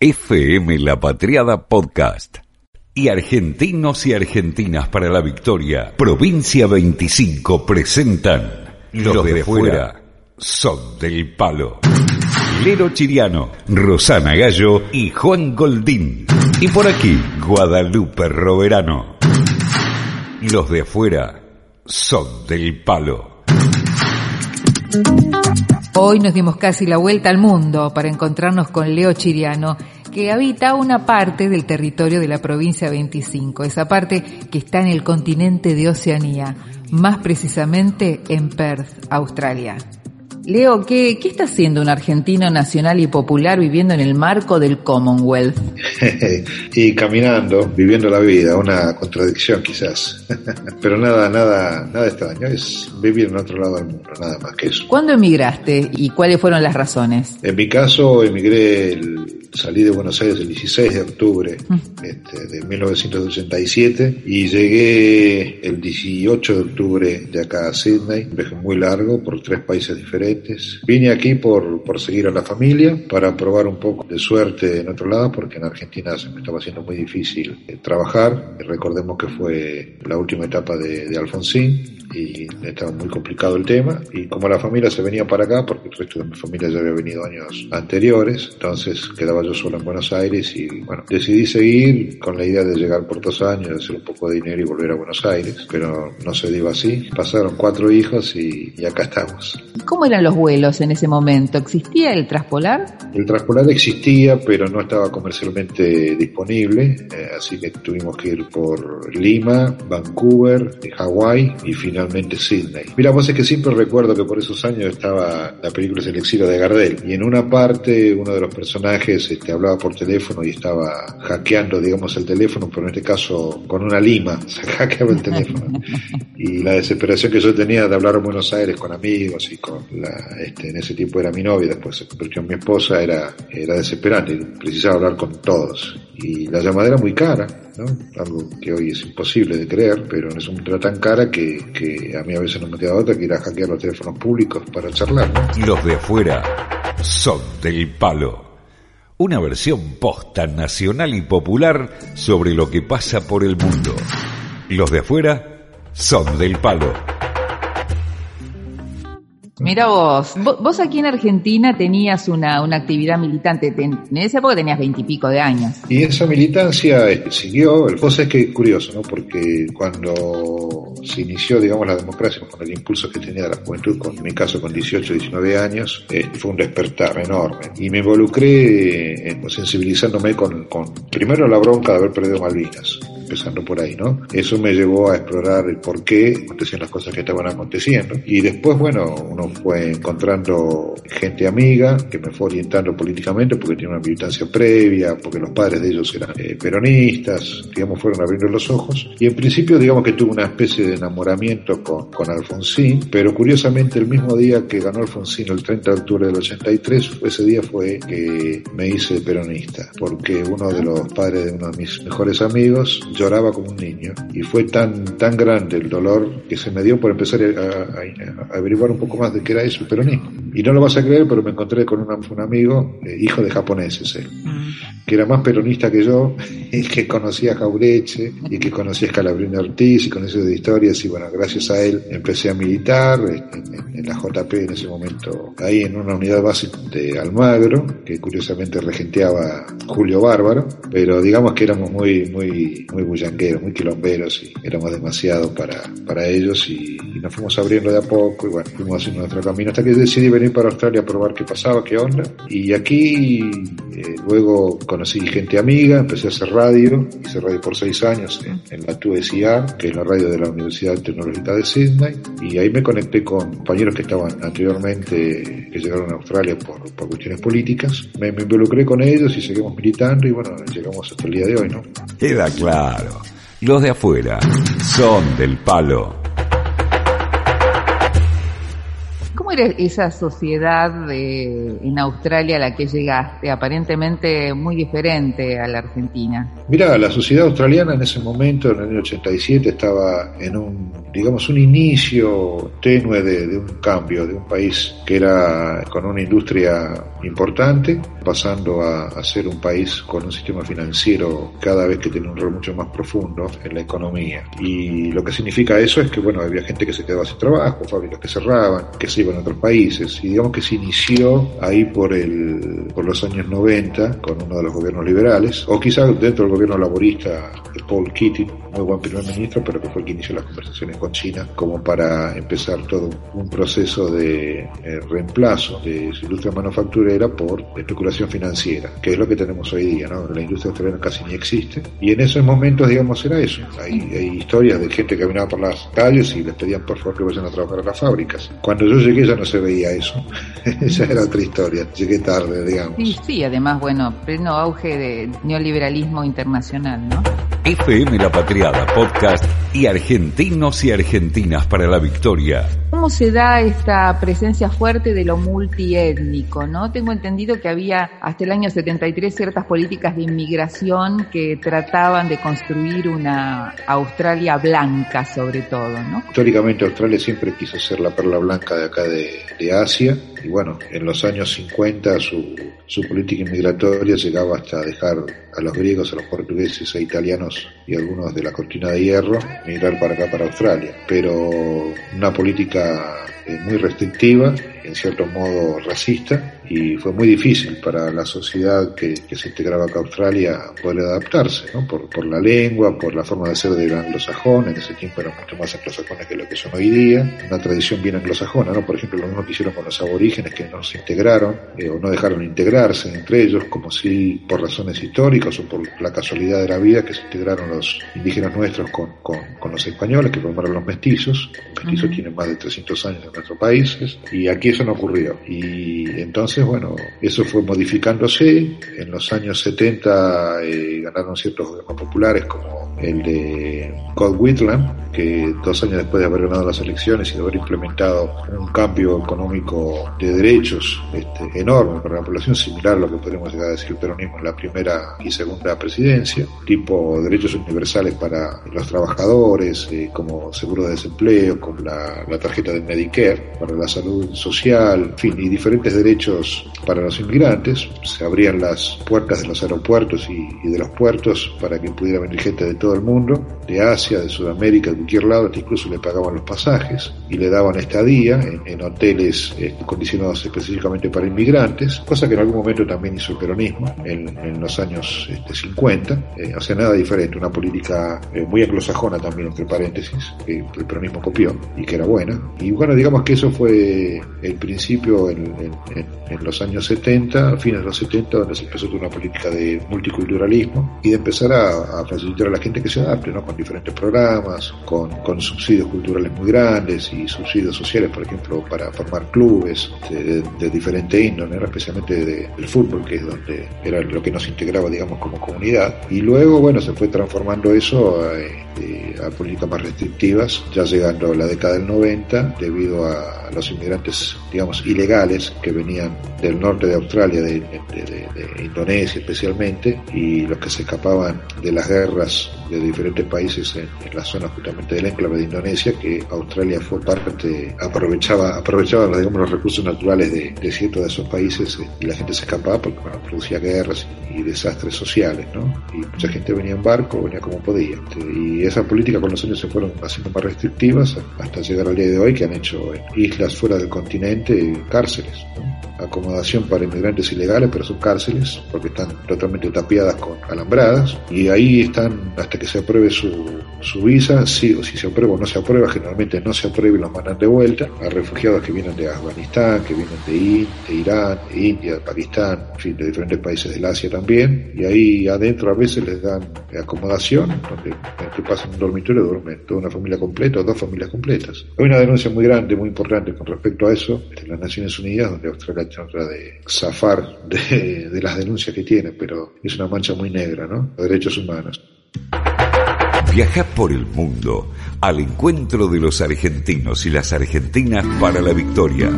FM La Patriada Podcast. Y argentinos y argentinas para la victoria. Provincia 25 presentan Los, de, fuera son del palo. Lero Chiriano, Rosana Gallo y Juan Goldín. Y por aquí, Guadalupe Roverano. Los de afuera son del palo. Hoy nos dimos casi la vuelta al mundo para encontrarnos con Leo Chiriano, que habita una parte del territorio de la provincia 25, esa parte que está en el continente de Oceanía, más precisamente en Perth, Australia. Leo, ¿qué, ¿qué está haciendo un argentino nacional y popular viviendo en el marco del Commonwealth? y caminando, viviendo la vida, una contradicción quizás. Pero nada, nada, nada extraño, es vivir en otro lado del mundo, nada más que eso. ¿Cuándo emigraste y cuáles fueron las razones? En mi caso, emigré el salí de Buenos Aires el 16 de octubre mm. este, de 1987 y llegué el 18 de octubre de acá a Sydney, un viaje muy largo por tres países diferentes. Vine aquí por, por seguir a la familia, para probar un poco de suerte en otro lado, porque en Argentina se me estaba haciendo muy difícil eh, trabajar. Recordemos que fue la última etapa de, de Alfonsín y estaba muy complicado el tema y como la familia se venía para acá porque el resto de mi familia ya había venido años anteriores entonces quedaba yo solo en Buenos Aires y bueno decidí seguir con la idea de llegar por dos años hacer un poco de dinero y volver a Buenos Aires pero no se dio así pasaron cuatro hijos y, acá estamos ¿Cómo eran los vuelos en ese momento? ¿existía el traspolar? El traspolar existía pero no estaba comercialmente disponible eh, así que tuvimos que ir por Lima, Vancouver, Hawái y finalmente finalmente Sydney. Mira, vos es que siempre recuerdo que por esos años estaba la película El exilio de Gardel y en una parte uno de los personajes este, hablaba por teléfono y estaba hackeando, digamos, el teléfono, pero en este caso con una lima, se hackeaba el teléfono. y la desesperación que yo tenía de hablar en Buenos Aires con amigos y con la, este, en ese tiempo era mi novia, después en mi esposa, era, era desesperante, precisaba hablar con todos y la llamada era muy cara, ¿no? algo que hoy es imposible de creer, pero en ese momento era tan cara que, que a mí a veces no me quedaba otra que ir a hackear los teléfonos públicos para charlar. Los de afuera son del palo. Una versión posta nacional y popular sobre lo que pasa por el mundo. Los de afuera son del palo. Mira vos, vos aquí en Argentina tenías una, una actividad militante, en esa época tenías veintipico de años. Y esa militancia este, siguió, el cosa es que es curioso, ¿no? Porque cuando se inició, digamos, la democracia, con el impulso que tenía la juventud, con, en mi caso con 18, 19 años, este, fue un despertar enorme. Y me involucré en, sensibilizándome con, con, primero la bronca de haber perdido Malvinas empezando por ahí, ¿no? Eso me llevó a explorar el por qué acontecían las cosas que estaban aconteciendo. Y después, bueno, uno fue encontrando gente amiga que me fue orientando políticamente porque tenía una militancia previa, porque los padres de ellos eran eh, peronistas, digamos, fueron abriendo los ojos. Y en principio, digamos que tuve una especie de enamoramiento con, con Alfonsín, pero curiosamente el mismo día que ganó Alfonsín, el 30 de octubre del 83, ese día fue que me hice peronista, porque uno de los padres de uno de mis mejores amigos lloraba como un niño y fue tan, tan grande el dolor que se me dio por empezar a, averiguar un poco más de qué era eso, el peronismo. Y no lo vas a creer, pero me encontré con un amigo, eh, hijo de japoneses, él, mm. que era más peronista que yo, y que conocía a Jaureche, y que conocía a Scalabrini Ortiz, y conocía de historias, y bueno, gracias a él empecé a militar en, la JP en ese momento, ahí en una unidad básica de Almagro, que curiosamente regenteaba Julio Bárbaro, pero digamos que éramos muy, muy, muy bullangueros, muy quilomberos, y éramos demasiado para, para ellos, y, nos fuimos abriendo de a poco, y bueno, fuimos haciendo nuestro camino, hasta que decidí venir para Australia a probar qué pasaba, qué onda, y aquí eh, luego conocí gente amiga, empecé a hacer radio, hice radio por seis años en, la 2SR, que es la radio de la Universidad Tecnológica de Sydney, y ahí me conecté con compañeros que estaban anteriormente, que llegaron a Australia por, por cuestiones políticas, me, me involucré con ellos y seguimos militando, y bueno, llegamos hasta el día de hoy, ¿no? Queda claro. Los de afuera son del palo ¿Cómo era esa sociedad en Australia a la que llegaste? Aparentemente muy diferente a la Argentina. Mira, la sociedad australiana en ese momento, en el año 87, estaba en un, digamos, un inicio tenue de, un cambio, de un país que era con una industria importante, pasando a, a, ser un país con un sistema financiero cada vez que tiene un rol mucho más profundo en la economía. Y lo que significa eso es que, bueno, había gente que se quedaba sin trabajo, fábricas que cerraban, que se iban otros países. Y digamos que se inició ahí por, el, por los años 90 con uno de los gobiernos liberales, o quizás dentro del gobierno laborista de Paul Keating, muy buen primer ministro, pero que fue el que inició las conversaciones con China como para empezar todo un proceso de eh, reemplazo de su industria manufacturera por especulación financiera, que es lo que tenemos hoy día, ¿no? La industria australiana casi ni existe. Y en esos momentos, digamos, era eso. Hay, hay historias de gente que caminaba por las calles y les pedían por favor que vayan a trabajar a las fábricas. Cuando yo llegué ya no se veía eso. Esa era otra historia. Llegué tarde, digamos. Sí, sí, además, bueno, pleno auge de neoliberalismo internacional, ¿no? FM La Patriada Podcast y Argentinos y Argentinas para la Victoria. ¿Cómo se da esta presencia fuerte de lo multiétnico? ¿no? Tengo entendido que había hasta el año 73 ciertas políticas de inmigración que trataban de construir una Australia blanca sobre todo, ¿no? Históricamente Australia siempre quiso ser la perla blanca de acá de, de Asia y bueno, en los años 50 su, su política inmigratoria llegaba hasta dejar a los griegos, a los portugueses, a italianos y algunos de la cortina de hierro migrar para acá, para Australia. Pero una política eh, muy restrictiva, en cierto modo racista, y fue muy difícil para la sociedad que, se integraba acá a Australia poder adaptarse, ¿no? Por, por la lengua, por la forma de ser del anglosajón, en ese tiempo eran mucho más anglosajones que lo que son hoy día, una tradición bien anglosajona, ¿no? Por ejemplo, lo mismo que hicieron con los aborígenes que no se integraron eh, o no dejaron integrarse entre ellos, como si por razones históricas o por la casualidad de la vida que se integraron los indígenas nuestros con, con, con los españoles, que formaron los mestizos. Los mestizos tienen más de 300 años en nuestros países y aquí eso no ocurrió. Y entonces bueno, eso fue modificándose. En los años 70 eh, ganaron ciertos gobiernos populares como el de Cod Whitlam, que dos años después de haber ganado las elecciones y de haber implementado un cambio económico de derechos este, enorme para la población, similar a lo que podemos llegar a decir el peronismo en la primera y segunda presidencia, tipo derechos universales para los trabajadores, eh, como seguro de desempleo, como la, la tarjeta de Medicare, para la salud social, en fin, y diferentes derechos para los inmigrantes. Se abrían las puertas de los aeropuertos y, y de los puertos para que pudiera venir gente de todo el mundo, de Asia, de Sudamérica, de cualquier lado, incluso le pagaban los pasajes y le daban estadía en, en hoteles eh, condicionados específicamente para inmigrantes, cosa que en algún momento también hizo el peronismo en, en los años este, 50, eh, o sea, nada diferente, una política eh, muy anglosajona también, entre paréntesis, que el peronismo copió y que era buena. Y bueno, digamos que eso fue el principio en, en, en los años 70, a fines de los 70, donde se empezó una política de multiculturalismo y de empezar a, a facilitar a la gente que se adapte, ¿no? Con diferentes programas, con, con subsidios culturales muy grandes y subsidios sociales, por ejemplo, para formar clubes de, de diferente índole, especialmente de, del fútbol, que es donde era lo que nos integraba, digamos, como comunidad. Y luego, bueno, se fue transformando eso a, este, a políticas más restrictivas, ya llegando a la década del 90, debido a los inmigrantes, digamos, ilegales que venían del norte de Australia, de, de, de, Indonesia especialmente, y los que se escapaban de las guerras de diferentes países en, en, la zona justamente del enclave de Indonesia, que Australia fue parte, aprovechaba, aprovechaba digamos, los recursos naturales de, de ciertos de esos países eh, y la gente se escapaba porque bueno, producía guerras y desastres sociales, ¿no? Y mucha gente venía en barco, venía como podía. Este, y esa política con los años se fueron haciendo más restrictivas hasta llegar al día de hoy que han hecho islas fuera del continente cárceles. ¿no? acomodación para inmigrantes ilegales, pero son cárceles porque están totalmente tapiadas con alambradas y ahí están hasta que se apruebe su, su visa, sí o si se aprueba o no se aprueba, generalmente no se aprueba y los mandan de vuelta a refugiados que vienen de Afganistán, que vienen de, In, de Irán, de India, de Pakistán, en fin, de diferentes países del Asia también y ahí adentro a veces les dan acomodación, donde te pasan un dormitorio duermen toda una familia completa o dos familias completas. Hay una denuncia muy grande, muy importante con respecto a eso de las Naciones Unidas, donde Australia trata de zafar de, las denuncias que tiene, pero es una mancha muy negra, ¿no? Los derechos humanos. Viaja por el mundo al encuentro de los argentinos y las argentinas para la victoria.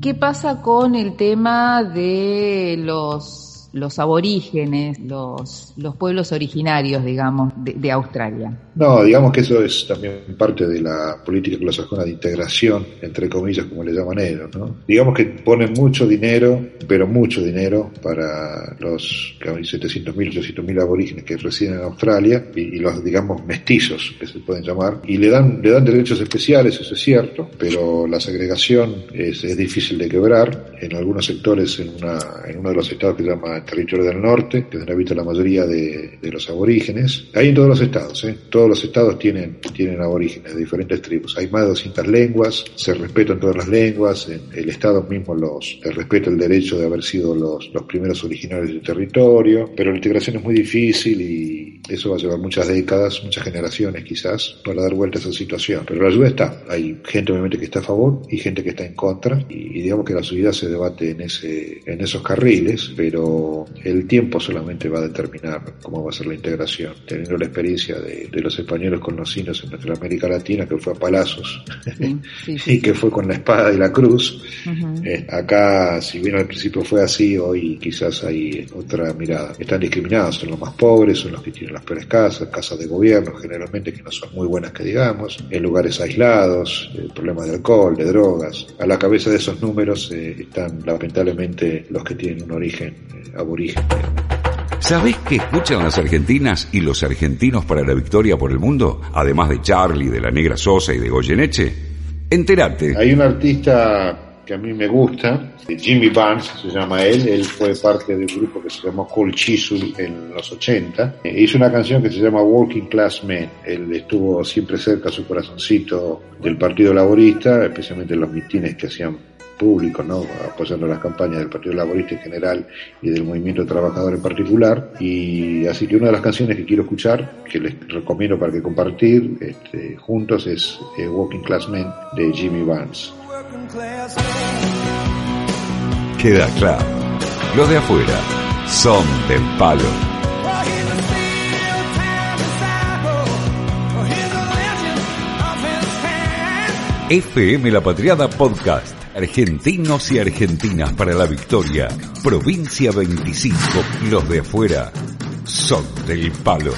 ¿Qué pasa con el tema de los los aborígenes, los, los pueblos originarios, digamos, de, Australia? No, digamos que eso es también parte de la política anglosajona de integración, entre comillas, como le llaman ellos, ¿no? Digamos que ponen mucho dinero, pero mucho dinero para los 700.000, 800.000 aborígenes que residen en Australia y, los, digamos, mestizos, que se pueden llamar, y le dan, le dan derechos especiales, eso es cierto, pero la segregación es, es difícil de quebrar. En algunos sectores, en, una, en uno de los estados que se llama territorio del norte, que donde habita la mayoría de, los aborígenes. Hay en todos los estados, ¿eh? todos los estados tienen, tienen aborígenes de diferentes tribus. Hay más de 200 lenguas, se respetan todas las lenguas, el estado mismo los respeta el derecho de haber sido los, los primeros originarios del territorio, pero la integración es muy difícil y eso va a llevar muchas décadas, muchas generaciones quizás, para dar vuelta a esa situación. Pero la ayuda está. Hay gente obviamente que está a favor y gente que está en contra y, digamos que la subida se debate en, ese, en esos carriles, pero el tiempo solamente va a determinar cómo va a ser la integración. Teniendo la experiencia de, los españoles con los indios en nuestra América Latina, que fue a palazos y que fue con la espada y la cruz, eh, acá, si bien al principio fue así, hoy quizás hay otra mirada. Están discriminados, son los más pobres, son los que tienen las peores casas, casas de gobierno generalmente que no son muy buenas que digamos, en lugares aislados, problemas de alcohol, de drogas. A la cabeza de esos números eh, están lamentablemente los que tienen un origen eh, aborigen. ¿Sabés qué escuchan las argentinas y los argentinos para la victoria por el mundo? Además de Charlie, de la Negra Sosa y de Goyeneche. Entérate. Hay un artista que a mí me gusta, Jimmy Barnes se llama él, él fue parte del grupo que se llamó Cool Chisel en los 80, e hizo una canción que se llama Working Class Men, él estuvo siempre cerca a su corazoncito del Partido Laborista, especialmente en los mitines que hacían públicos, ¿no? apoyando las campañas del Partido Laborista en general y del Movimiento Trabajador en particular. Y así que una de las canciones que quiero escuchar, que les recomiendo para que compartir este, juntos, es eh, Working Class Men de Jimmy Barnes. Queda claro, los de afuera son del palo. FM La Patriada Podcast. Argentinos y argentinas para la victoria. Provincia 25. Los de afuera son del palo.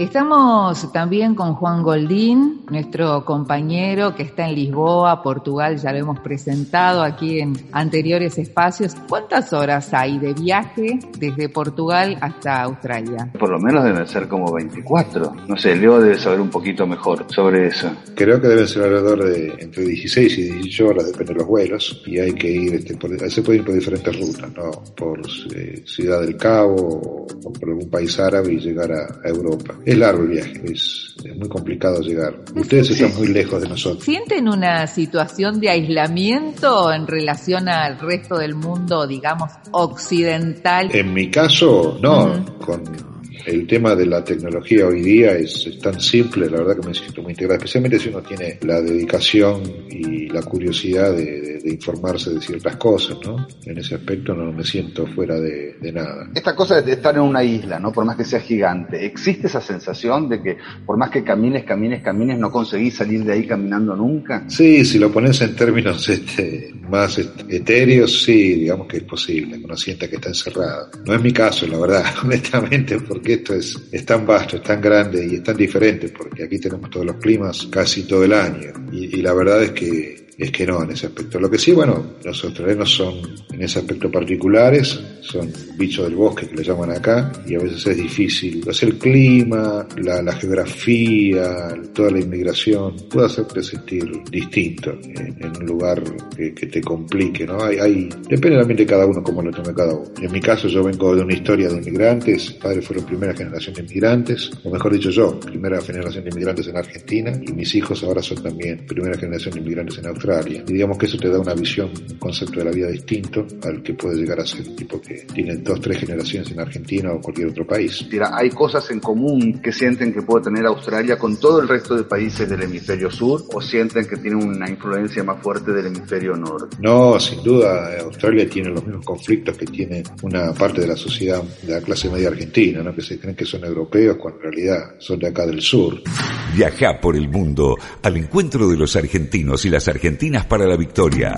Estamos también con Juan Goldín, nuestro compañero que está en Lisboa, Portugal, ya lo hemos presentado aquí en anteriores espacios. ¿Cuántas horas hay de viaje desde Portugal hasta Australia? Por lo menos deben ser como 24. No sé, Leo debe saber un poquito mejor sobre eso. Creo que deben ser alrededor de entre 16 y 18 horas, depende de los vuelos, y hay que ir, este, por, se puede ir por diferentes rutas, ¿no? Por eh, Ciudad del Cabo o por algún país árabe y llegar a Europa es largo el viaje, es, muy complicado llegar. Ustedes están muy lejos de nosotros. ¿Sienten una situación de aislamiento en relación al resto del mundo, digamos, occidental? En mi caso, no. Con el tema de la tecnología hoy día es, tan simple, la verdad que me siento muy integrado, especialmente si uno tiene la dedicación y la curiosidad de, informarse de ciertas cosas, ¿no? En ese aspecto no me siento fuera de, nada. Esta cosa de estar en una isla, ¿no? Por más que sea gigante, ¿existe esa sensación de que por más que camines, camines, camines, no conseguís salir de ahí caminando nunca? Sí, si lo pones en términos este, más etéreos, sí, digamos que es posible, uno sienta que está encerrado. No es mi caso, la verdad, honestamente, porque esto es, es tan vasto, es tan grande y es tan diferente, porque aquí tenemos todos los climas casi todo el año. y la verdad es que es que no en ese aspecto. Lo que sí, bueno, los australianos son en ese aspecto particulares, son bichos del bosque que le llaman acá, y a veces es difícil. Es el clima, la, geografía, toda la inmigración, puede hacerte sentir distinto en, un lugar que, te complique, ¿no? Hay, hay, depende también de cada uno cómo lo tome cada uno. En mi caso yo vengo de una historia de inmigrantes, mis padres fueron primera generación de inmigrantes, o mejor dicho yo, primera generación de inmigrantes en Argentina, y mis hijos ahora son también primera generación de inmigrantes en Australia y digamos que eso te da una visión, un concepto de la vida distinto al que puede llegar a ser un tipo que tiene dos, tres generaciones en Argentina o cualquier otro país. Mira, hay cosas en común que sienten que puede tener Australia con todo el resto de países del hemisferio sur o sienten que tiene una influencia más fuerte del hemisferio norte. No, sin duda, Australia tiene los mismos conflictos que tiene una parte de la sociedad de la clase media argentina, ¿no? que se creen que son europeos cuando en realidad son de acá del sur. Viaja por el mundo al encuentro de los argentinos y las argentinas argentinas para la victoria.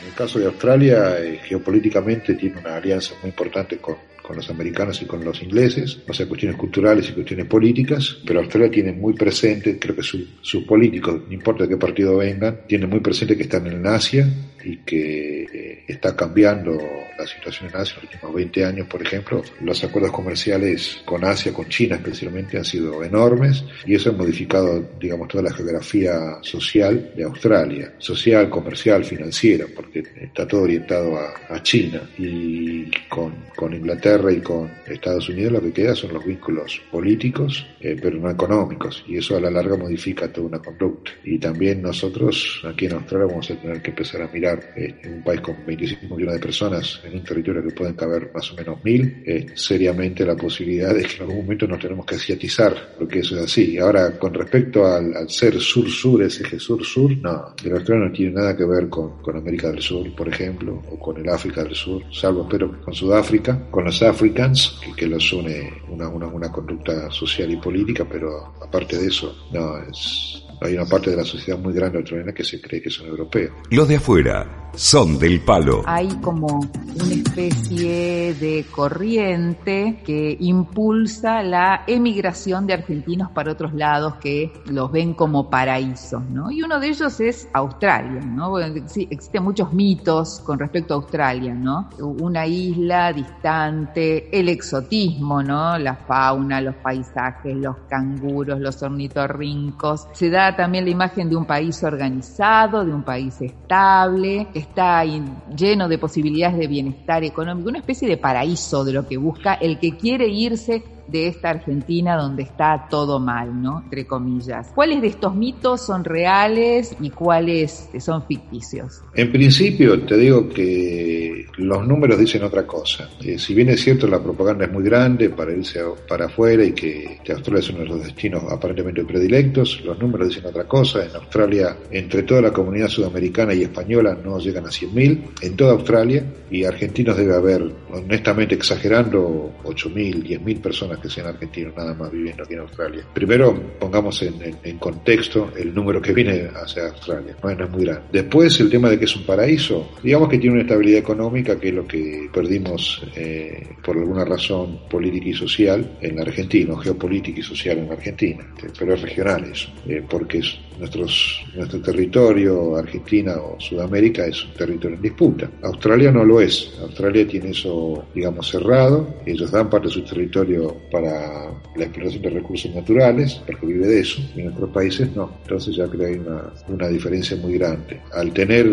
En el caso de Australia, eh, geopolíticamente tiene una alianza muy importante con con los americanos y con los ingleses, o sea, cuestiones culturales y cuestiones políticas, pero Australia tiene muy presente, creo que sus políticos, no importa de qué partido vengan, tienen muy presente que están en Asia y que eh, está cambiando la situación en Asia en los últimos 20 años, por ejemplo. Los acuerdos comerciales con Asia, con China especialmente, han sido enormes y eso ha modificado, digamos, toda la geografía social de Australia, social, comercial, financiera, porque está todo orientado a, a China y con, con Inglaterra y con Estados Unidos lo que queda son los vínculos políticos, eh, pero no económicos, y eso a la larga modifica toda una conducta. Y también nosotros aquí en Australia vamos a tener que empezar a mirar eh, en un país con 25 millones de personas, en un territorio que pueden caber más o menos mil, eh, seriamente la posibilidad de que en algún momento nos tenemos que asiatizar, porque eso es así. Ahora, con respecto al, ser sur-sur, ese eje sur-sur, no, el Australia no tiene nada que ver con, con América del Sur, por ejemplo, o con el África del Sur, salvo que con Sudáfrica, con los Africans, que, que los une una, una, una conducta social y política, pero aparte de eso, no, es, hay una parte de la sociedad muy grande australiana que se cree que son europeos. Los de afuera son del palo. Hay como una especie de corriente que impulsa la emigración de argentinos para otros lados que los ven como paraísos, ¿no? Y uno de ellos es Australia, ¿no? existen muchos mitos con respecto a Australia, ¿no? Una isla distante, el exotismo, ¿no? La fauna, los paisajes, los canguros, los ornitorrincos. Se da también la imagen de un país organizado, de un país estable, está lleno de posibilidades de bienestar económico, una especie de paraíso de lo que busca el que quiere irse de esta Argentina donde está todo mal, ¿no? Entre comillas. ¿Cuáles de estos mitos son reales y cuáles son ficticios? En principio te digo que los números dicen otra cosa. Eh, si bien es cierto la propaganda es muy grande para irse para afuera y que, Australia es uno de los destinos aparentemente predilectos, los números dicen otra cosa. En Australia, entre toda la comunidad sudamericana y española no llegan a 100.000 en toda Australia y argentinos debe haber, honestamente exagerando, 8.000, 10.000 personas que sean argentinos nada más viviendo aquí en Australia. Primero, pongamos en, contexto el número que viene hacia Australia, no, es muy grande. Después, el tema de que es un paraíso, digamos que tiene una estabilidad económica que es lo que perdimos eh, por alguna razón política y social en la Argentina, geopolítica y social en la Argentina, pero es regional eso, eh, porque nuestros, nuestro territorio, Argentina o Sudamérica, es un territorio en disputa. Australia no lo es, Australia tiene eso, digamos, cerrado, ellos dan parte de su territorio para la exploración de recursos naturales, porque vive de eso, y en otros países no. Entonces ya creo que hay una, una diferencia muy grande. Al tener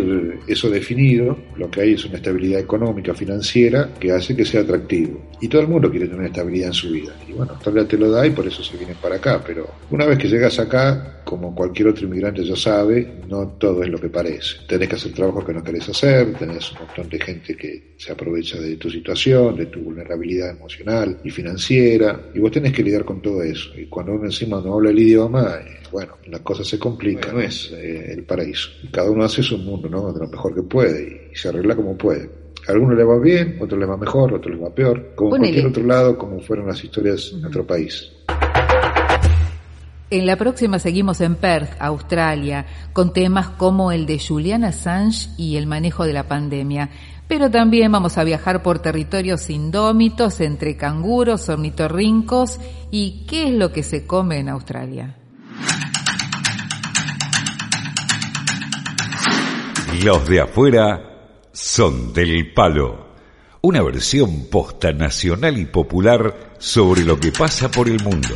eso definido, lo que hay es una estabilidad económica, financiera, que hace que sea atractivo. Y todo el mundo quiere tener estabilidad en su vida. Y bueno, Australia te lo da y por eso se vienen para acá. Pero una vez que llegas acá, como cualquier otro inmigrante ya sabe, no todo es lo que parece. Tenés que hacer trabajos que no querés hacer, tenés un montón de gente que se aprovecha de tu situación, de tu vulnerabilidad emocional y financiera, y vos tenés que lidiar con todo eso. Y cuando uno encima no habla el idioma, eh, bueno, la cosa se complica, no es eh, el paraíso. Cada uno hace su mundo, ¿no? De lo mejor que puede y se arregla como puede. A algunos le va bien, a otros le va mejor, a otros le va peor, como en cualquier otro lado, como fueron las historias en nuestro país. En la próxima seguimos en Perth, Australia, con temas como el de Julian Assange y el manejo de la pandemia. Pero también vamos a viajar por territorios indómitos entre canguros, ornitorrincos y qué es lo que se come en Australia. Los de afuera son del palo. Una versión posta nacional y popular sobre lo que pasa por el mundo.